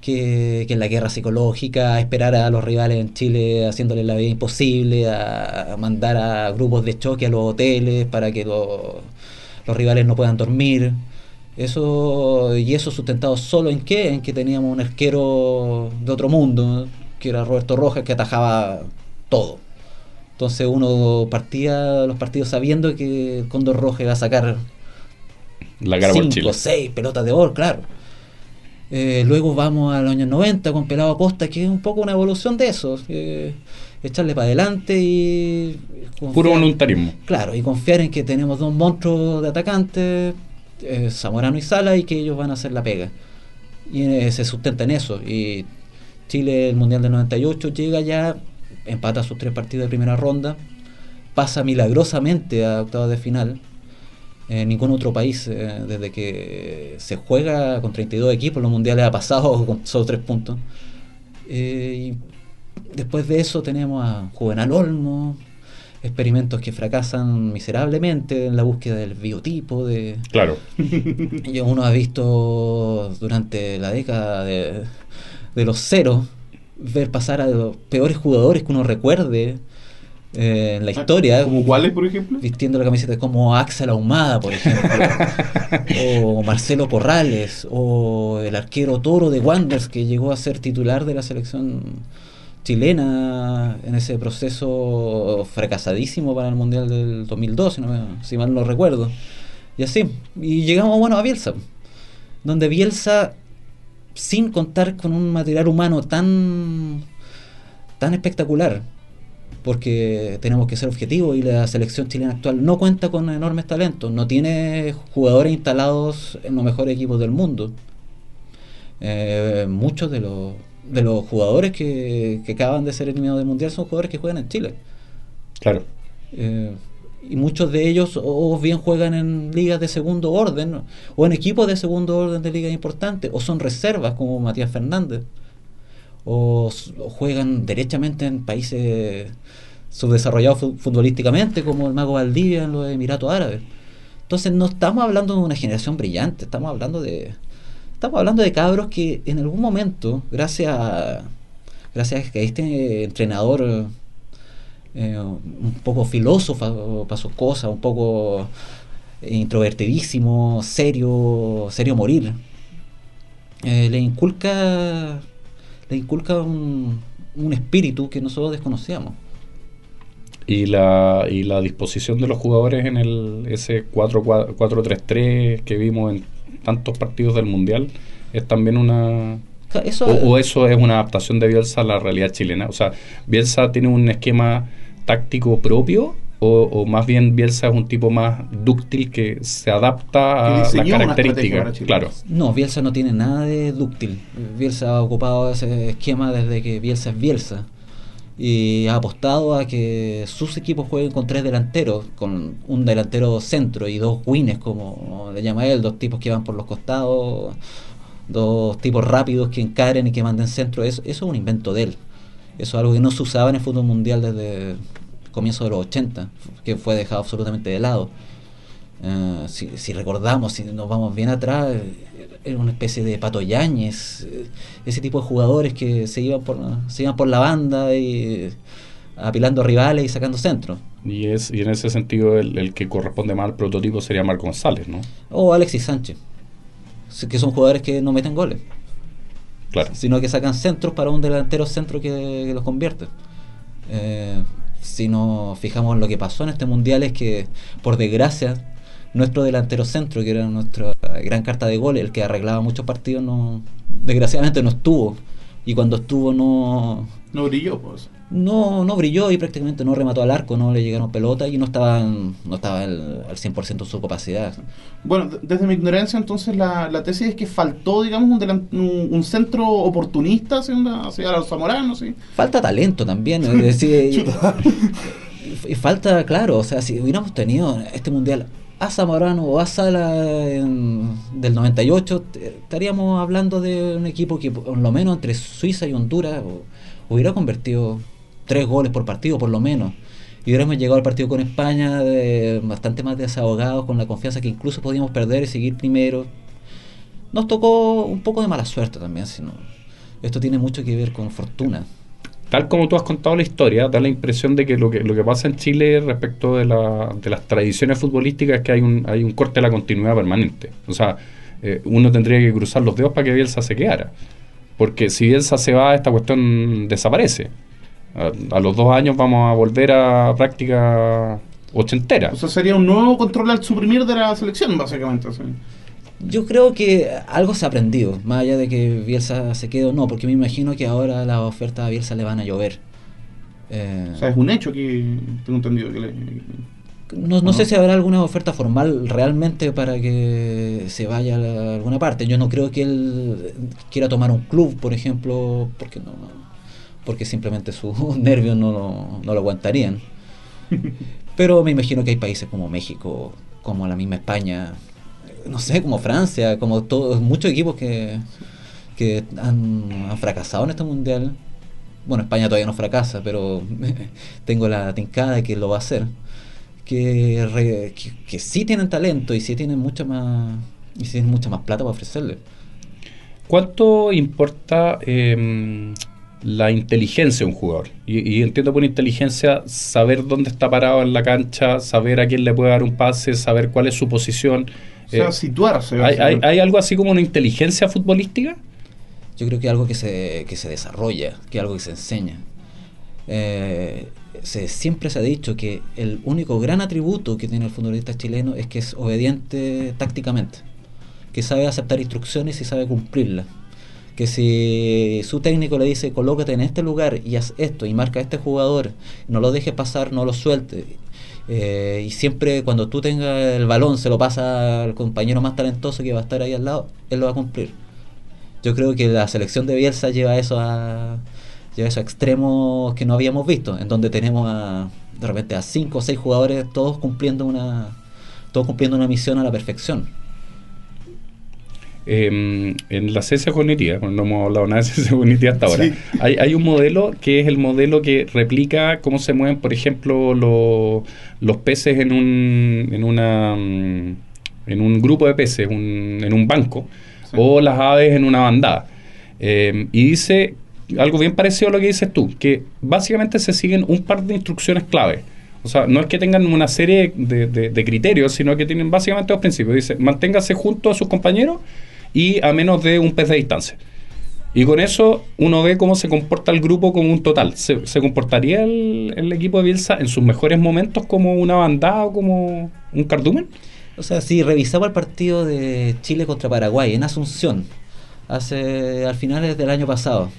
que, en la guerra psicológica, esperar a los rivales en Chile haciéndole la vida imposible, a, mandar a grupos de choque a los hoteles para que los rivales no puedan dormir. Eso, y eso sustentado solo en qué? En que teníamos un arquero de otro mundo, que era Roberto Rojas, que atajaba todo. Entonces uno partía los partidos sabiendo que Condor Rojas iba a sacar la cinco, seis pelotas de oro, claro. Eh, luego vamos a los años 90 con Pelado Acosta, que es un poco una evolución de eso. echarle para adelante y. Puro voluntarismo. Claro, y confiar en que tenemos dos monstruos de atacantes, eh, Zamorano y Sala, y que ellos van a hacer la pega. Y eh, se sustenta en eso. Y Chile, el Mundial del 98, llega ya, empata sus tres partidos de primera ronda, pasa milagrosamente a octavos de final en ningún otro país, eh, desde que se juega con 32 equipos, los mundiales ha pasado con solo 3 puntos. Eh, y después de eso tenemos a Juvenal Olmo, experimentos que fracasan miserablemente en la búsqueda del biotipo de claro uno ha visto durante la década de, de los ceros ver pasar a los peores jugadores que uno recuerde eh, en la historia. ¿Como cuáles, por ejemplo? Vistiendo la camiseta como Axel Ahumada, por ejemplo. o Marcelo Corrales. O el arquero Toro de Wanderers, que llegó a ser titular de la selección chilena en ese proceso fracasadísimo para el Mundial del 2002, si, si mal no recuerdo. Y así. Y llegamos, bueno, a Bielsa. Donde Bielsa, sin contar con un material humano tan, tan espectacular, porque tenemos que ser objetivos y la selección chilena actual no cuenta con enormes talentos, no tiene jugadores instalados en los mejores equipos del mundo. Eh, muchos de los, de los jugadores que, acaban de ser eliminados del mundial son jugadores que juegan en Chile. Claro. Eh, y muchos de ellos o bien juegan en ligas de segundo orden o en equipos de segundo orden de ligas importantes o son reservas como Matías Fernández o, juegan derechamente en países subdesarrollados futbolísticamente, como el Mago Valdivia en los Emiratos Árabes. Entonces no estamos hablando de una generación brillante, estamos hablando de estamos hablando de cabros que en algún momento, gracias a, gracias que este entrenador eh, un poco filósofo para sus cosas, un poco introvertidísimo, serio, serio morir, eh, le inculca le inculca un, espíritu que nosotros desconocíamos. Y la, y la disposición de los jugadores en el ese 4-3-3 que vimos en tantos partidos del Mundial es también una... Eso, o, eso es una adaptación de Bielsa a la realidad chilena. O sea, Bielsa tiene un esquema táctico propio o, más bien Bielsa es un tipo más dúctil que se adapta a las características. Claro. No, Bielsa no tiene nada de dúctil. Bielsa ha ocupado ese esquema desde que Bielsa es Bielsa. Y ha apostado a que sus equipos jueguen con tres delanteros, con un delantero centro y dos wines, como le llama él, dos tipos que van por los costados, dos tipos rápidos que encaren y que manden centro. Eso, eso es un invento de él. Eso es algo que no se usaba en el fútbol mundial desde comienzo de los 80, que fue dejado absolutamente de lado. Eh, si, recordamos, si nos vamos bien atrás, era una especie de patoyañes, eh, ese tipo de jugadores que se iban por, se iban por la banda y apilando rivales y sacando centros. Y, es, y en ese sentido el, que corresponde más al prototipo sería Marco González, ¿no? O Alexis Sánchez, que son jugadores que no meten goles. Claro. Sino que sacan centros para un delantero centro que, los convierte. Eh, si nos fijamos en lo que pasó en este mundial es que, por desgracia, nuestro delantero centro, que era nuestra gran carta de gol, el que arreglaba muchos partidos, no desgraciadamente no estuvo. Y cuando estuvo no... No brilló, pues no, no brilló y prácticamente no remató al arco, no le llegaron pelotas y no estaba, no estaba al, 100% de su capacidad. Bueno, desde mi ignorancia entonces la, la tesis es que faltó, digamos, un, un, centro oportunista hacia, hacia los zamoranos. ¿sí? Falta talento también, es decir, y, falta, claro, o sea, si hubiéramos tenido este mundial a Zamorano o a Sala del 98, estaríamos hablando de un equipo que por lo menos entre Suiza y Honduras hubiera convertido tres goles por partido, por lo menos. Y hubiéramos llegado al partido con España bastante más desahogados, con la confianza que incluso podíamos perder y seguir primero. Nos tocó un poco de mala suerte también, sino esto tiene mucho que ver con fortuna. Tal como tú has contado la historia, da la impresión de que lo que, lo que pasa en Chile respecto de, la, de las tradiciones futbolísticas es que hay un, hay un corte de la continuidad permanente. O sea, eh, uno tendría que cruzar los dedos para que Bielsa se quedara. Porque si Bielsa se va, esta cuestión desaparece a, los dos años vamos a volver a práctica ochentera. O sea, sería un nuevo control al suprimir de la selección, básicamente. Yo creo que algo se ha aprendido, más allá de que Bielsa se quede o no, porque me imagino que ahora las ofertas a Bielsa le van a llover. Eh, o sea, es un hecho que tengo entendido que le, no, no, sé si habrá alguna oferta formal realmente para que se vaya a alguna parte. Yo no creo que él quiera tomar un club, por ejemplo, porque no, porque simplemente sus nervios no, lo aguantarían. Pero me imagino que hay países como México, como la misma España, no sé, como Francia, como todos, muchos equipos que, que han, fracasado en este mundial, bueno, España todavía no fracasa, pero tengo la tincada de que lo va a hacer, que, que, sí tienen talento y sí tienen mucha más, y sí tienen mucha más plata para ofrecerle. ¿Cuánto importa em, la inteligencia de un jugador? Y, entiendo por inteligencia saber dónde está parado en la cancha, saber a quién le puede dar un pase, saber cuál es su posición. O sea, eh, situarse. ¿hay, hay, algo así como una inteligencia futbolística? Yo creo que es algo que se, que se desarrolla, que es algo que se enseña. Eh, se, siempre se ha dicho que el único gran atributo que tiene el futbolista chileno es que es obediente tácticamente que sabe aceptar instrucciones y sabe cumplirlas. Que si su técnico le dice colócate en este lugar y haz esto y marca a este jugador, no lo deje pasar, no lo suelte. Eh, y siempre cuando tú tengas el balón se lo pasa al compañero más talentoso que va a estar ahí al lado, él lo va a cumplir. Yo creo que la selección de Bielsa lleva eso a, lleva eso a extremos que no habíamos visto, en donde tenemos a, de repente a cinco o seis jugadores todos cumpliendo una todos cumpliendo una misión a la perfección. Em, en la ciencia cognitiva, no hemos hablado nada de ciencia cognitiva hasta ahora, hay, hay, un modelo que es el modelo que replica cómo se mueven, por ejemplo, los peces en un, en, una, mm, en un grupo de peces, en un banco, o las aves en una bandada. Em, y dice algo bien parecido a lo que dices tú, que básicamente se siguen un par de instrucciones clave. O sea, no es que tengan una serie de, de criterios, sino que tienen básicamente dos principios. Dice, manténgase junto a sus compañeros y a menos de un pez de distancia. Y con eso uno ve cómo se comporta el grupo como un total. ¿Se, comportaría el, equipo de Bielsa en sus mejores momentos como una bandada o como un cardumen? O sea, si revisaba el partido de Chile contra Paraguay en Asunción, hace al finales del año pasado,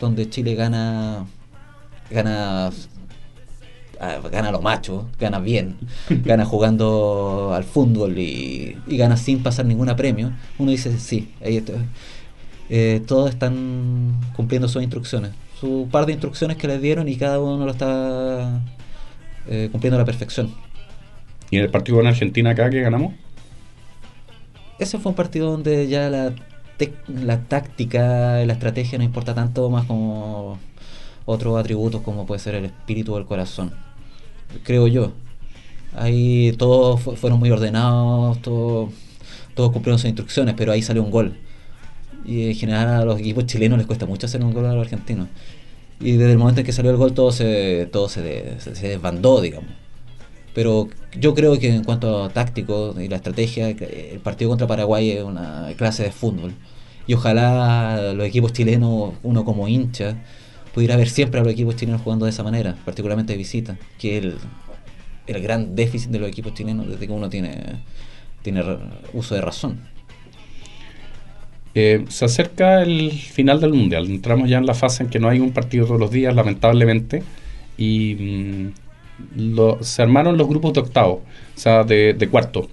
donde Chile gana gana gana lo macho, gana bien, gana jugando al fútbol y, gana sin pasar ningún premio, uno dice, sí, ahí está. Eh, todos están cumpliendo sus instrucciones, su par de instrucciones que les dieron y cada uno lo está eh, cumpliendo a la perfección. ¿Y en el partido con Argentina acá que ganamos? Ese fue un partido donde ya la, la táctica, la estrategia no importa tanto más como otros atributos como puede ser el espíritu o el corazón creo yo. Ahí todos fueron muy ordenados, todos, todos cumplieron sus instrucciones, pero ahí salió un gol. Y en general a los equipos chilenos les cuesta mucho hacer un gol a los argentinos. Y desde el momento en que salió el gol todo se, todo se, desbandó, digamos. Pero yo creo que en cuanto a táctico y la estrategia, el partido contra Paraguay es una clase de fútbol. Y ojalá los equipos chilenos, uno como hincha, pudiera ver siempre a los equipos chilenos jugando de esa manera, particularmente de visita, que es el, el gran déficit de los equipos chilenos desde que uno tiene, tiene uso de razón. Eh, se acerca el final del mundial. Entramos ya en la fase en que no hay un partido todos los días, lamentablemente. Y mm, se armaron los grupos de octavo, o sea, de, cuarto.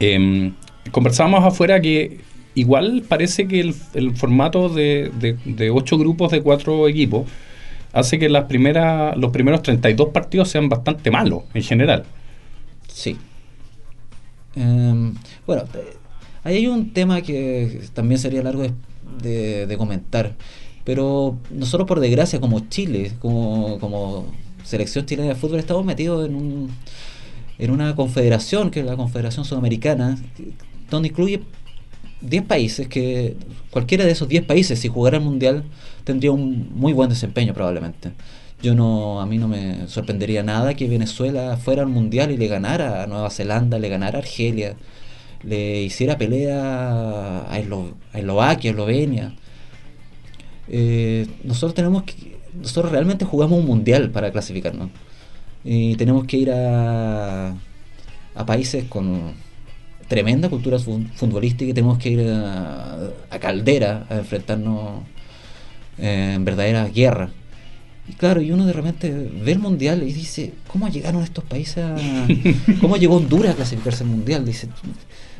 Em, conversábamos afuera que igual parece que el, formato de, de, ocho grupos de cuatro equipos hace que las primeras, los primeros 32 partidos sean bastante malos en general. Sí. Em, bueno, ahí hay un tema que también sería largo de, de, comentar, pero nosotros por desgracia como Chile, como, como selección chilena de fútbol, estamos metidos en, un, en una confederación, que es la Confederación Sudamericana, donde incluye 10 países que cualquiera de esos 10 países si jugara el mundial tendría un muy buen desempeño probablemente. Yo no a mí no me sorprendería nada que Venezuela fuera al mundial y le ganara a Nueva Zelanda, le ganara a Argelia, le hiciera pelea a, Eslovaquia, a Eslovenia. Eh, nosotros tenemos que nosotros realmente jugamos un mundial para clasificarnos y tenemos que ir a, a países con tremenda cultura futbolística y tenemos que ir a, Caldera a enfrentarnos eh, en verdadera guerra. Y claro, y uno de repente ve el mundial y dice, ¿cómo llegaron estos países a... ¿Cómo llegó Honduras a clasificarse al mundial? Dice,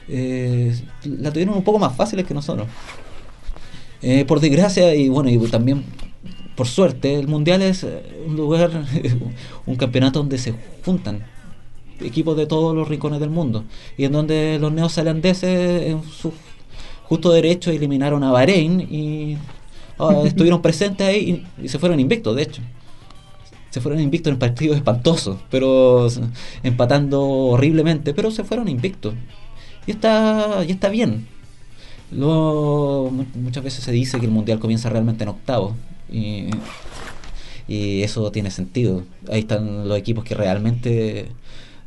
eh, la tuvieron un poco más fáciles que nosotros. Eh, por desgracia, y bueno, y también por suerte, el mundial es un lugar, un campeonato donde se juntan equipos de todos los rincones del mundo. Y en donde los neozelandeses, en su justo derecho, eliminaron a Bahrein y ah, estuvieron presentes ahí y, y se fueron invictos, de hecho se fueron invictos en partidos espantosos, pero empatando horriblemente, pero se fueron invictos. Y está, y está bien. Luego, muchas veces se dice que el mundial comienza realmente en octavos. Y, y eso tiene sentido. Ahí están los equipos que realmente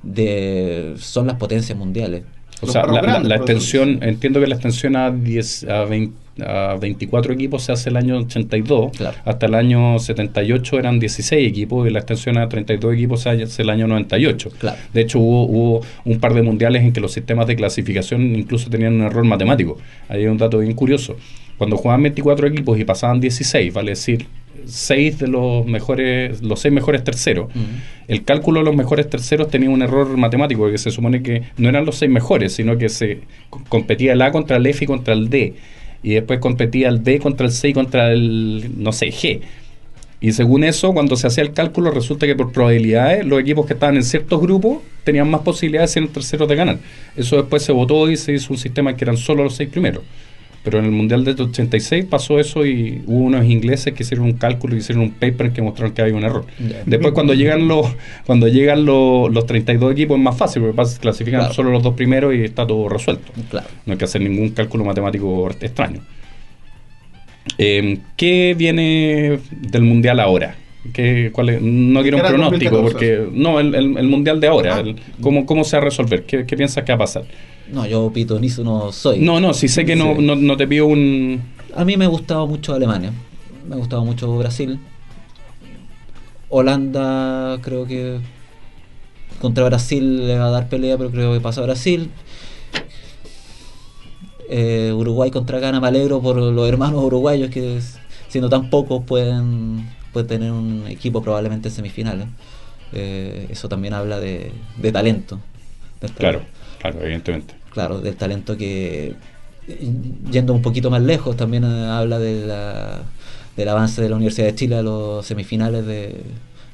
de, son las potencias mundiales. O sea, la, la, extensión, entiendo que la extensión a, 10, a 20 a 24 equipos se hace el año 82. Hasta el año 78 eran 16 equipos y la extensión a 32 equipos se hace el año 98. De hecho, hubo, hubo un par de mundiales en que los sistemas de clasificación incluso tenían un error matemático. Ahí hay un dato bien curioso. Cuando jugaban 24 equipos y pasaban 16, vale decir, 6 de los mejores, los 6 mejores terceros, el cálculo de los mejores terceros tenía un error matemático, porque se supone que no eran los 6 mejores, sino que se competía el A contra el F y contra el D y después competía el D contra el C y contra el, no sé, G. Y según eso, cuando se hacía el cálculo, resulta que por probabilidades los equipos que estaban en ciertos grupos tenían más posibilidades de ser terceros de ganar. Eso después se votó y se hizo un sistema que eran solo los seis primeros. Pero en el Mundial del 86 pasó eso y hubo unos ingleses que hicieron un cálculo y hicieron un paper que mostraron que había un error. Después cuando llegan los cuando llegan los, los 32 equipos es más fácil porque clasifican solo los dos primeros y está todo resuelto. No hay que hacer ningún cálculo matemático extraño. Eh, ¿Qué viene del Mundial ahora? ¿Qué, cuál No quiero un pronóstico, porque no, el, el, Mundial de ahora, ah. ¿cómo, ¿cómo se va a resolver? ¿Qué, qué piensas que va a pasar? No, yo pitonizo no soy. No, no, sí sé que no, no, te pido un... A mí me ha gustado mucho Alemania, me ha gustado mucho Brasil. Holanda creo que contra Brasil le va a dar pelea, pero creo que pasa a Brasil. Eh, Uruguay contra Ghana, me alegro por los hermanos uruguayos que siendo tan pocos pueden, pueden tener un equipo probablemente en semifinales. Eh, eso también habla de, de talento. Claro, claro, evidentemente claro, del talento que, yendo un poquito más lejos, también eh, habla de la, del avance de la Universidad de Chile a los semifinales de,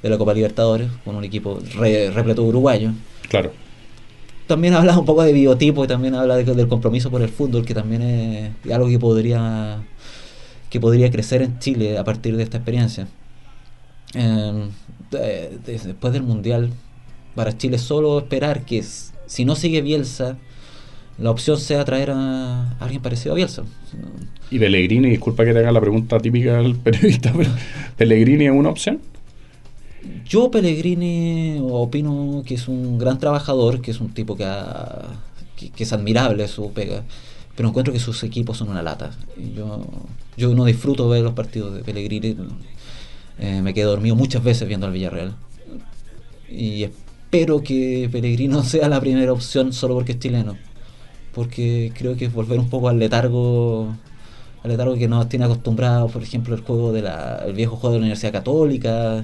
la Copa Libertadores, con un equipo repleto de uruguayos. Claro. También habla un poco de biotipo y también habla del compromiso por el fútbol, que también es algo que podría, que podría crecer en Chile a partir de esta experiencia. Em, después del Mundial, para Chile solo esperar que si no sigue Bielsa, la opción sea traer a alguien parecido a Bielsa. ¿Y Pellegrini, disculpa que te haga la pregunta típica del periodista, pero ¿Pellegrini es una opción? Yo Pellegrini opino que es un gran trabajador, que es un tipo que, que, es admirable su pega, pero encuentro que sus equipos son una lata. Yo, yo no disfruto ver los partidos de Pellegrini, eh, me quedo dormido muchas veces viendo al Villarreal. Y espero que Pellegrino sea la primera opción solo porque es chileno porque creo que es volver un poco al letargo al letargo que nos tiene acostumbrados, por ejemplo, el juego de la, el viejo juego de la Universidad Católica,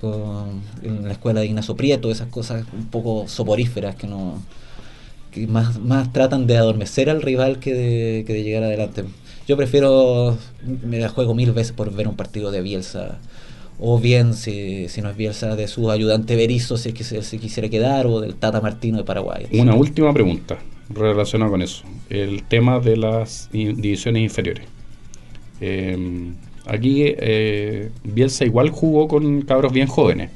con, en la escuela de Ignacio Prieto, esas cosas un poco soporíferas que no que más, tratan de adormecer al rival que de, que de llegar adelante. Yo prefiero, me la juego mil veces por ver un partido de Bielsa, o bien, si, si no es Bielsa, de su ayudante Berizzo, si es que se quisiera quedar, o del Tata Martino de Paraguay. Una última pregunta relacionado con eso. El tema de las divisiones inferiores. Eh, aquí eh, Bielsa igual jugó con cabros bien jóvenes.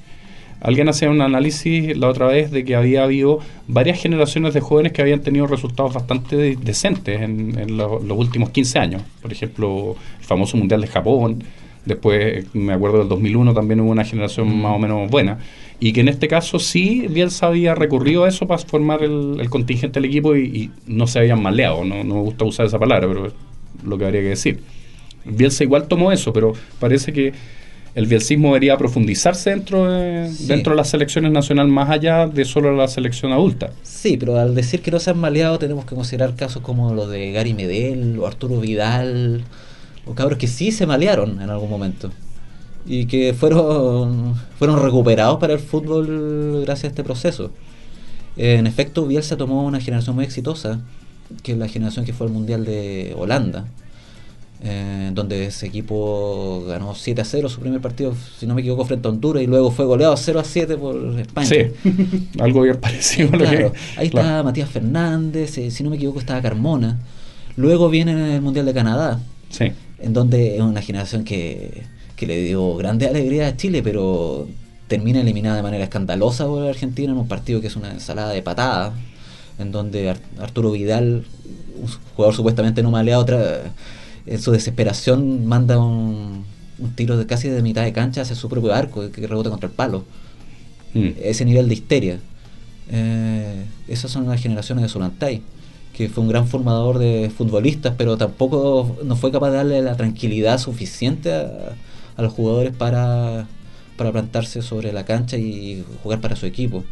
Alguien hacía un análisis la otra vez de que había habido varias generaciones de jóvenes que habían tenido resultados bastante decentes en, los últimos 15 años. Por ejemplo, el famoso Mundial de Japón. Después, me acuerdo del 2001, también hubo una generación mm. más o menos buena y que en este caso sí Bielsa había recurrido a eso para formar el, contingente del equipo y, no se habían maleado, no, no me gusta usar esa palabra, pero es lo que habría que decir. Bielsa igual tomó eso, pero parece que el bielsismo debería profundizarse dentro de, dentro de las selecciones nacionales más allá de solo la selección adulta. Sí, pero al decir que no se han maleado tenemos que considerar casos como los de Gary Medel o Arturo Vidal o cabros que sí se malearon en algún momento y que fueron, fueron recuperados para el fútbol gracias a este proceso. En efecto, Bielsa tomó una generación muy exitosa, que es la generación que fue al Mundial de Holanda, eh, donde ese equipo ganó 7 a 0 su primer partido, si no me equivoco, frente a Honduras y luego fue goleado 0 a 7 por España. Sí, algo bien parecido. ahí está Matías Fernández, eh, si no me equivoco estaba Carmona. Luego viene el Mundial de Canadá, sí en donde es una generación que, que le dio grande alegría a Chile, pero termina eliminada de manera escandalosa por Argentina en un partido que es una ensalada de patadas, en donde Arturo Vidal, un jugador supuestamente no maleado, otra, en su desesperación manda un, tiro de casi de mitad de cancha hacia su propio arco que rebota contra el palo. Mm. Ese nivel de histeria. Eh, esas son las generaciones de Solantay, que fue un gran formador de futbolistas, pero tampoco no fue capaz de darle la tranquilidad suficiente a los jugadores para para plantarse sobre la cancha y jugar para su equipo.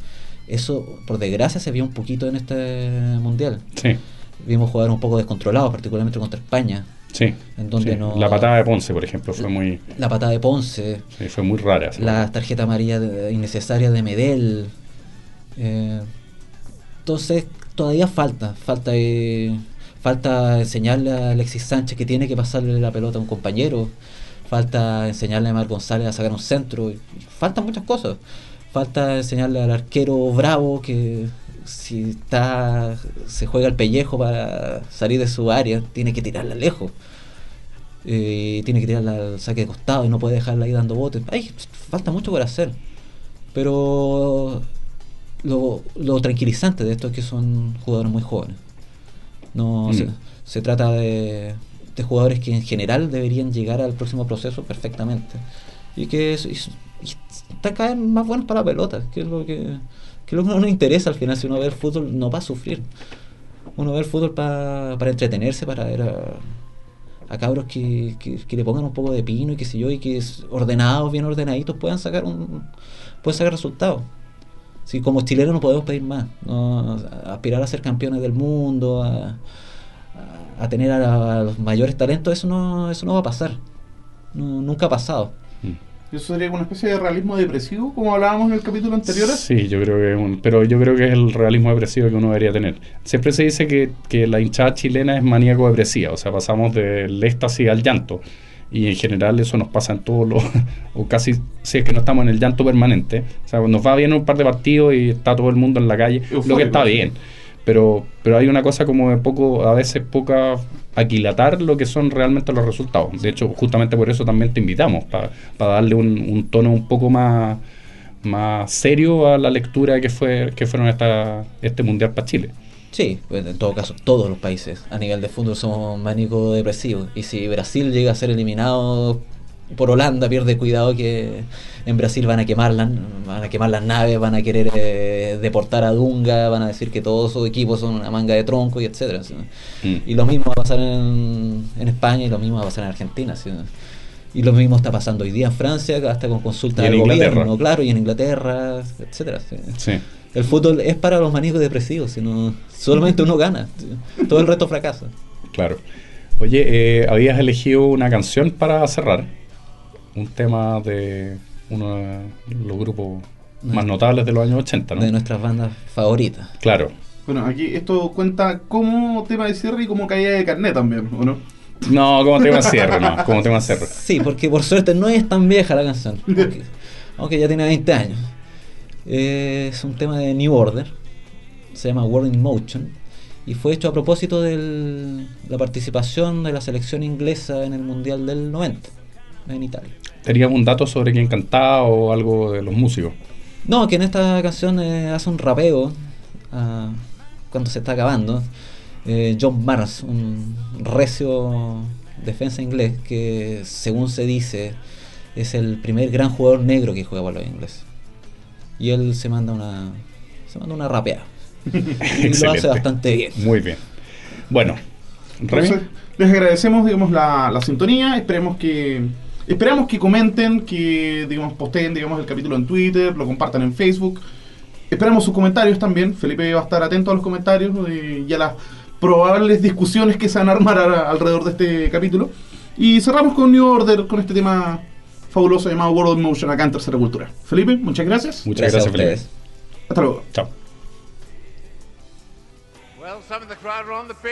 Eso, por desgracia, se vio un poquito en este mundial. Sí. Vimos jugar un poco descontrolados, particularmente contra España. Sí. En donde No, la patada de Ponce, por ejemplo, fue muy. La patada de Ponce. Sí, fue muy rara. La tarjeta amarilla innecesaria de Medel. Eh, entonces, todavía falta. Falta. Eh, falta enseñarle a Alexis Sánchez que tiene que pasarle la pelota a un compañero falta enseñarle a Mar González a sacar un centro, faltan muchas cosas. Falta enseñarle al arquero bravo que si está se juega el pellejo para salir de su área, tiene que tirarla lejos. Eh, tiene que tirarla al saque de costado y no puede dejarla ahí dando botes. Ay, falta mucho por hacer. Pero lo, lo, tranquilizante de esto es que son jugadores muy jóvenes. No mm. se trata de, de jugadores que en general deberían llegar al próximo proceso perfectamente. Y que es, está cada vez más buenos para la pelota, que es lo que, que lo que nos interesa al final. Si uno ve el fútbol, no va a sufrir. Uno ve el fútbol para, para entretenerse, para ver a, cabros que, que, le pongan un poco de pino y que sé yo, y que ordenados, bien ordenaditos, puedan sacar un puedan sacar resultados. Si como chilenos no podemos pedir más, no, aspirar a ser campeones del mundo, a, a tener a, los mayores talentos, eso no, eso no va a pasar. nunca ha pasado. Mm. ¿Eso sería una especie de realismo depresivo, como hablábamos en el capítulo anterior? Sí, yo creo que es un, pero yo creo que es el realismo depresivo que uno debería tener. Siempre se dice que, que la hinchada chilena es maníaco depresiva, o sea, pasamos del éxtasis al llanto. Y en general eso nos pasa en todos los, o casi, si es que no estamos en el llanto permanente. O sea, nos va bien un par de partidos y está todo el mundo en la calle, lo que está bien pero, pero hay una cosa como de poco, a veces poca aquilatar lo que son realmente los resultados. De hecho, justamente por eso también te invitamos, para darle un, un, tono un poco más, más serio a la lectura que fue que fueron esta, este Mundial para Chile. Sí, pues en todo caso, todos los países a nivel de fútbol somos mánico depresivos. Y si Brasil llega a ser eliminado por Holanda, pierde cuidado que en Brasil van a quemar, van a quemar las naves, van a querer eh, deportar a Dunga, van a decir que todos sus equipos son una manga de tronco y etcétera. Mm. Y lo mismo va a pasar en, España y lo mismo va a pasar en Argentina. Y lo mismo está pasando hoy día en Francia, hasta con consulta del gobierno, claro, y en Inglaterra, etcétera. El fútbol es para los manicos depresivos, sino solamente uno gana, todo el resto fracasa. Claro. Oye, eh, habías elegido una canción para cerrar, un tema de uno de los grupos más notables de los años 80, ¿no? De nuestras bandas favoritas. Claro. Bueno, aquí esto cuenta como tema de cierre y como caída de carnet también, ¿o no? No, como tema de cierre, no, como tema de cierre. Sí, porque por suerte no es tan vieja la canción, aunque, ya tiene 20 años. Es un tema de New Order, se llama World in Motion, y fue hecho a propósito de la participación de la selección inglesa en el Mundial del 90 en Italia. ¿Tenías un dato sobre quién cantaba o algo de los músicos? No, que en esta canción eh, hace un rapeo ah, cuando se está acabando. Eh, John Mars, un recio defensa inglés que según se dice es el primer gran jugador negro que juega para los ingleses. Y él se manda una se manda una rapeada. y lo hace bastante bien. Muy bien. Bueno, les agradecemos digamos la, la sintonía, esperemos que Esperamos que comenten, que digamos posteen digamos el capítulo en Twitter, lo compartan en Facebook. Esperamos sus comentarios también. Felipe va a estar atento a los comentarios y a las probables discusiones que se van a armar alrededor de este capítulo. Y cerramos con New Order, con este tema fabuloso llamado World of Motion acá en Tercera Cultura. Felipe, muchas gracias. Muchas gracias, Felipe. Hasta luego. Chao. Some of the crowd are on the pitch.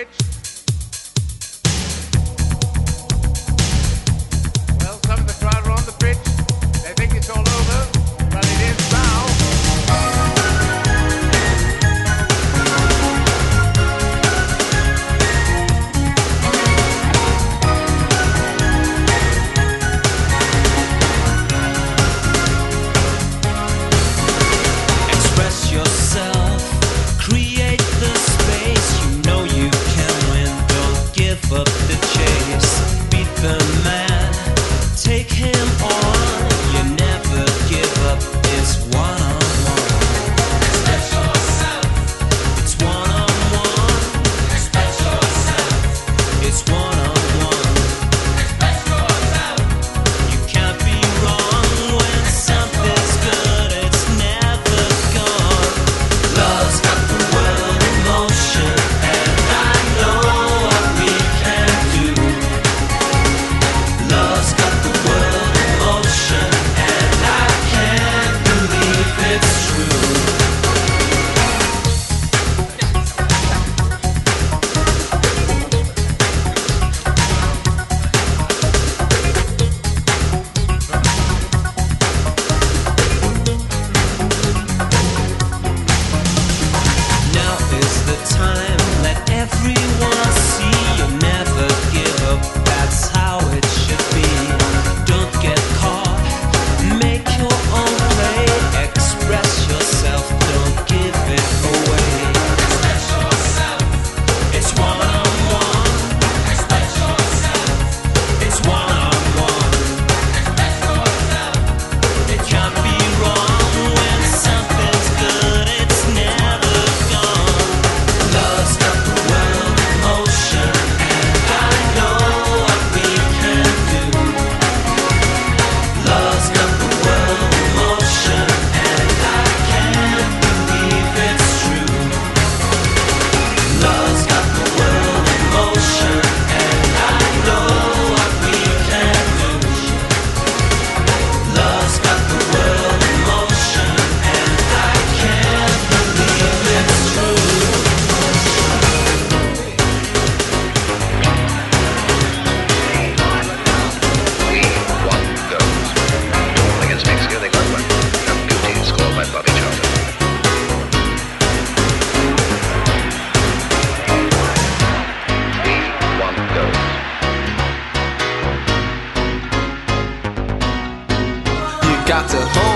got to hold